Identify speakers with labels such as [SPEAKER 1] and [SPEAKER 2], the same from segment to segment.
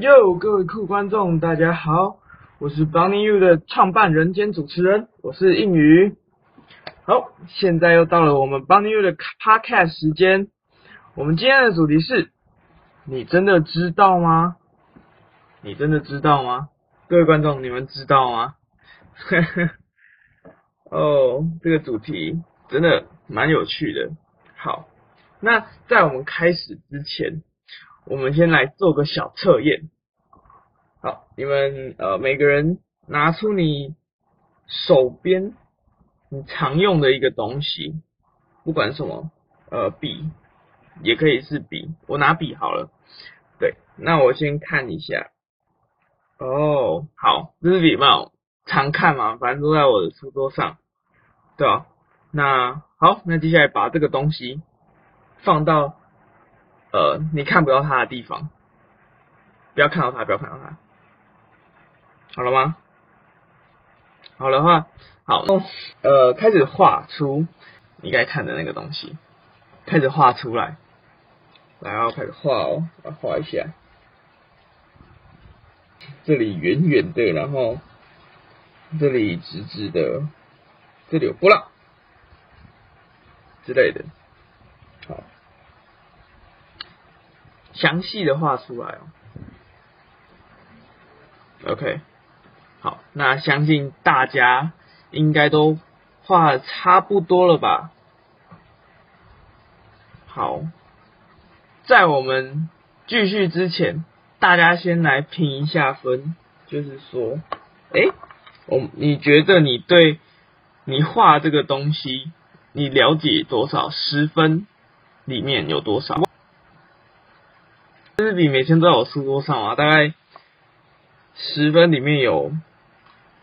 [SPEAKER 1] 哟，各位酷观众，大家好，我是 Bunny You 的创办人兼主持人，我是应宇。好，现在又到了我们 Bunny You 的 Podcast 时间。我们今天的主题是：你真的知道吗？你真的知道吗？各位观众，你们知道吗？哦，这个主题真的蛮有趣的。好，那在我们开始之前。我们先来做个小测验。好，你们呃每个人拿出你手边你常用的一个东西，不管什么，呃笔也可以是笔，我拿笔好了。对，那我先看一下。哦，好，这是笔嘛，常看嘛，反正都在我的书桌上，对吧？那好，那接下来把这个东西放到。呃，你看不到它的地方，不要看到它，不要看到它，好了吗？好的话，好，呃，开始画出你该看的那个东西，开始画出来，然后开始画哦，来画一下，这里圆圆的，然后这里直直的，这里有波浪之类的。详细的画出来哦。OK，好，那相信大家应该都画的差不多了吧？好，在我们继续之前，大家先来评一下分，就是说，哎，我你觉得你对你画这个东西，你了解多少？十分里面有多少？这支笔每天都在我书桌上啊，大概十分里面有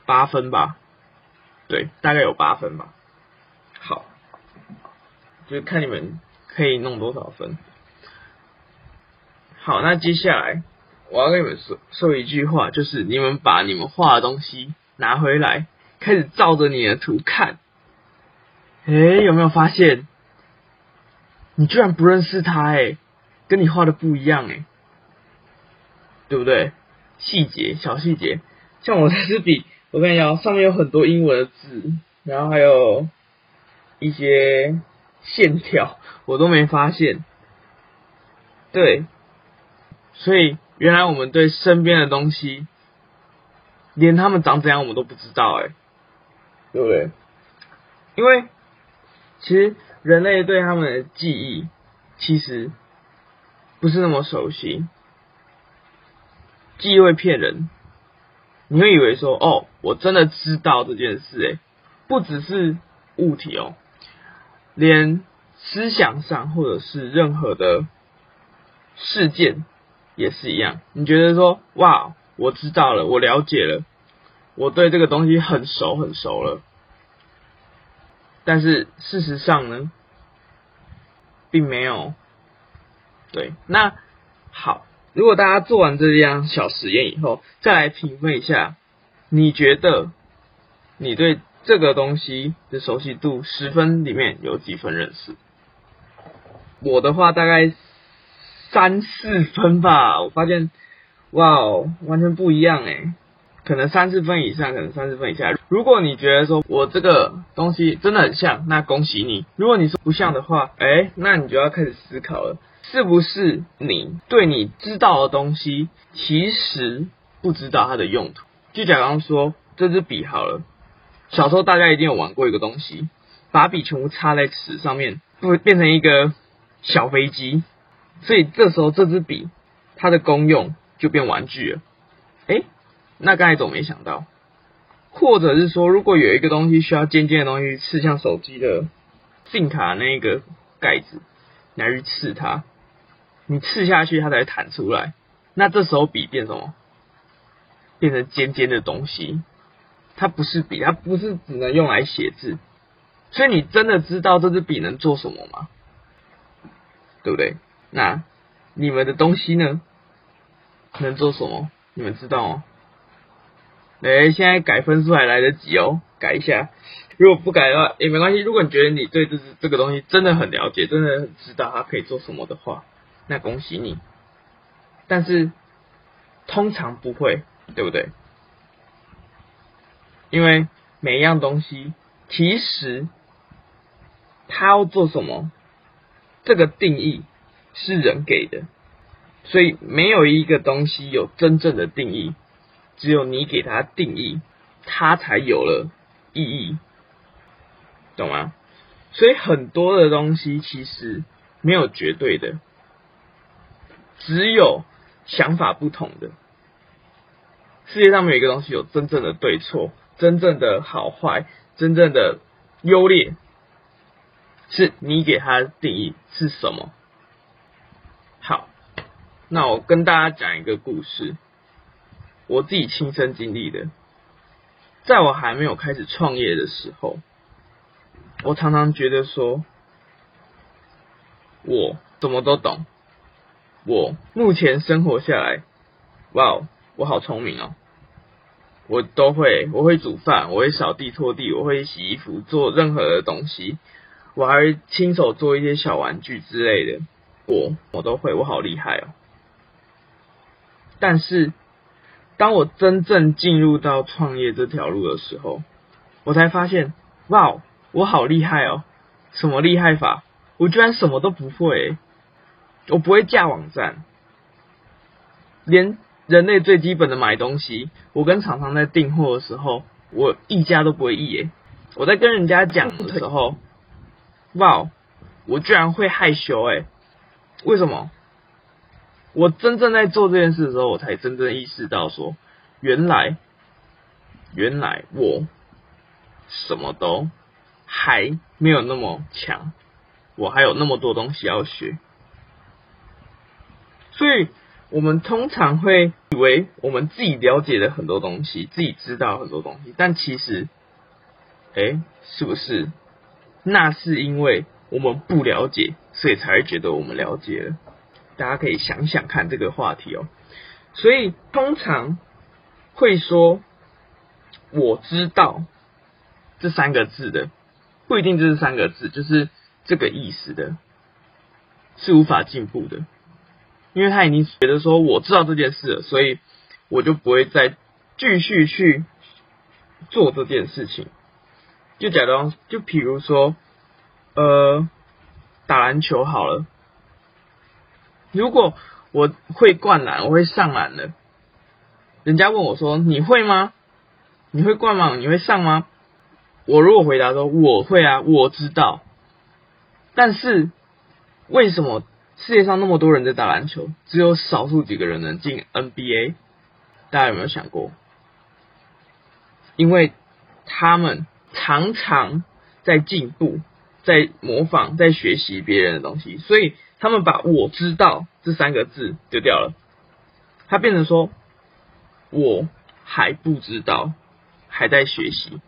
[SPEAKER 1] 八分吧，对，大概有八分吧。好，就看你们可以弄多少分。好，那接下来我要跟你们说说一句话，就是你们把你们画的东西拿回来，开始照着你的图看。哎，有没有发现？你居然不认识他哎？跟你画的不一样哎，对不对？细节小细节，像我这支笔，我跟你讲，上面有很多英文的字，然后还有一些线条，我都没发现。对，所以原来我们对身边的东西，连他们长怎样我们都不知道哎，对不对？因为其实人类对他们的记忆，其实。不是那么熟悉，记忆会骗人。你会以为说，哦，我真的知道这件事，诶，不只是物体哦，连思想上或者是任何的事件也是一样。你觉得说，哇，我知道了，我了解了，我对这个东西很熟很熟了，但是事实上呢，并没有。对，那好，如果大家做完这样小实验以后，再来评分一下，你觉得你对这个东西的熟悉度十分里面有几分认识？我的话大概三四分吧，我发现，哇哦，完全不一样诶。可能三四分以上，可能三四分以下。如果你觉得说我这个东西真的很像，那恭喜你；如果你说不像的话，哎，那你就要开始思考了。是不是你对你知道的东西，其实不知道它的用途？就假刚说这支笔好了，小时候大家一定有玩过一个东西，把笔全部插在纸上面，会变成一个小飞机。所以这时候这支笔它的功用就变玩具了。哎，那刚才总没想到，或者是说，如果有一个东西需要尖尖的东西刺向手机的 SIM 卡那个盖子，来去刺它。你刺下去，它才弹出来。那这时候笔变什么？变成尖尖的东西。它不是笔，它不是只能用来写字。所以你真的知道这支笔能做什么吗？对不对？那你们的东西呢？能做什么？你们知道吗？哎，现在改分数还来得及哦，改一下。如果不改的话也没关系。如果你觉得你对这这个东西真的很了解，真的很知道它可以做什么的话。那恭喜你，但是通常不会，对不对？因为每一样东西，其实它要做什么，这个定义是人给的，所以没有一个东西有真正的定义，只有你给它定义，它才有了意义，懂吗？所以很多的东西其实没有绝对的，只有想法不同的。世界上没有一个东西有真正的对错。真正的好坏，真正的优劣，是你给它定义是什么？好，那我跟大家讲一个故事，我自己亲身经历的。在我还没有开始创业的时候，我常常觉得说，我什么都懂，我目前生活下来，哇，我好聪明哦。我都会，我会煮饭，我会扫地拖地，我会洗衣服，做任何的东西，我还会亲手做一些小玩具之类的，我我都会，我好厉害哦。但是，当我真正进入到创业这条路的时候，我才发现，哇，我好厉害哦！什么厉害法？我居然什么都不会，我不会架网站，连。人类最基本的买东西，我跟厂商在订货的时候，我一家都不会一耶。我在跟人家讲的时候，哇，我居然会害羞诶！为什么？我真正在做这件事的时候，我才真正意识到说，原来，原来我什么都还没有那么强，我还有那么多东西要学，所以。我们通常会以为我们自己了解了很多东西，自己知道很多东西，但其实，哎，是不是？那是因为我们不了解，所以才会觉得我们了解了。大家可以想想看这个话题哦。所以通常会说“我知道”这三个字的，不一定就是三个字，就是这个意思的，是无法进步的。因为他已经觉得说我知道这件事了，所以我就不会再继续去做这件事情。就假装，就比如说，呃，打篮球好了。如果我会灌篮，我会上篮的，人家问我说你会吗？你会灌吗？你会上吗？我如果回答说我会啊，我知道。但是为什么？世界上那么多人在打篮球，只有少数几个人能进 NBA。大家有没有想过？因为他们常常在进步，在模仿，在学习别人的东西，所以他们把我知道这三个字丢掉了，它变成说我还不知道，还在学习。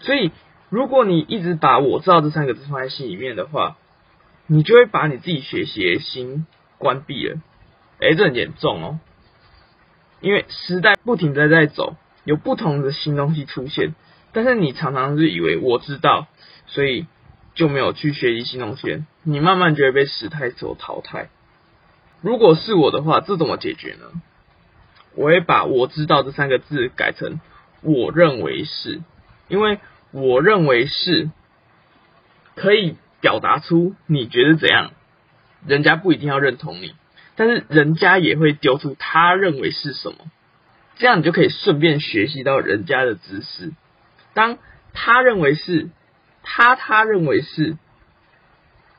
[SPEAKER 1] 所以，如果你一直把我知道这三个字放在心里面的话，你就会把你自己学习的心关闭了，哎，这很严重哦。因为时代不停的在走，有不同的新东西出现，但是你常常是以为我知道，所以就没有去学习新东西，你慢慢就会被时代所淘汰。如果是我的话，这怎么解决呢？我会把我知道这三个字改成我认为是，因为我认为是可以。表达出你觉得怎样，人家不一定要认同你，但是人家也会丢出他认为是什么，这样你就可以顺便学习到人家的知识。当他认为是，他他认为是，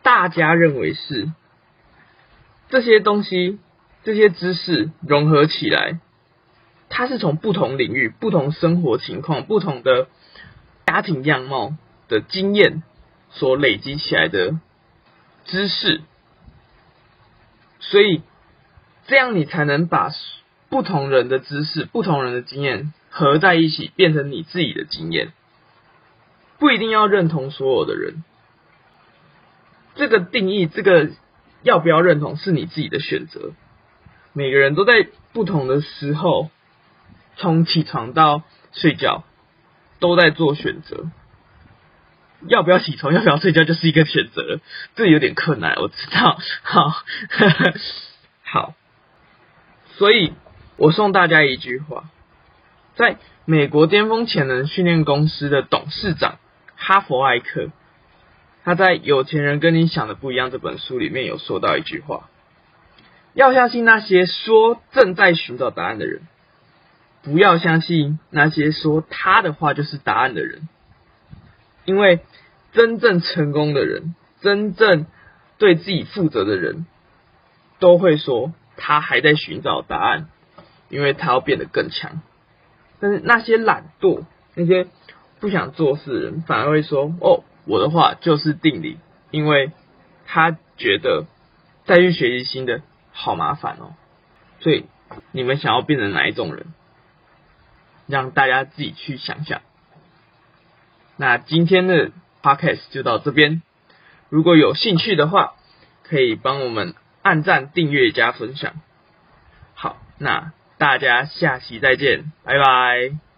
[SPEAKER 1] 大家认为是，这些东西这些知识融合起来，它是从不同领域、不同生活情况、不同的家庭样貌的经验。所累积起来的知识，所以这样你才能把不同人的知识、不同人的经验合在一起，变成你自己的经验。不一定要认同所有的人，这个定义，这个要不要认同是你自己的选择。每个人都在不同的时候，从起床到睡觉，都在做选择。要不要起床，要不要睡觉，就是一个选择，这有点困难，我知道。好，好，所以我送大家一句话，在美国巅峰潜能训练公司的董事长哈佛艾克，他在《有钱人跟你想的不一样》这本书里面有说到一句话：要相信那些说正在寻找答案的人，不要相信那些说他的话就是答案的人，因为真正成功的人，真正对自己负责的人，都会说他还在寻找答案，因为他要变得更强。但是那些懒惰、那些不想做事的人，反而会说：“哦，我的话就是定理，因为他觉得再去学习新的好麻烦哦。”所以你们想要变成哪一种人，让大家自己去想想。那今天的 podcast 就到这边，如果有兴趣的话，可以帮我们按赞、订阅、加分享。好，那。大家下期再见，拜拜。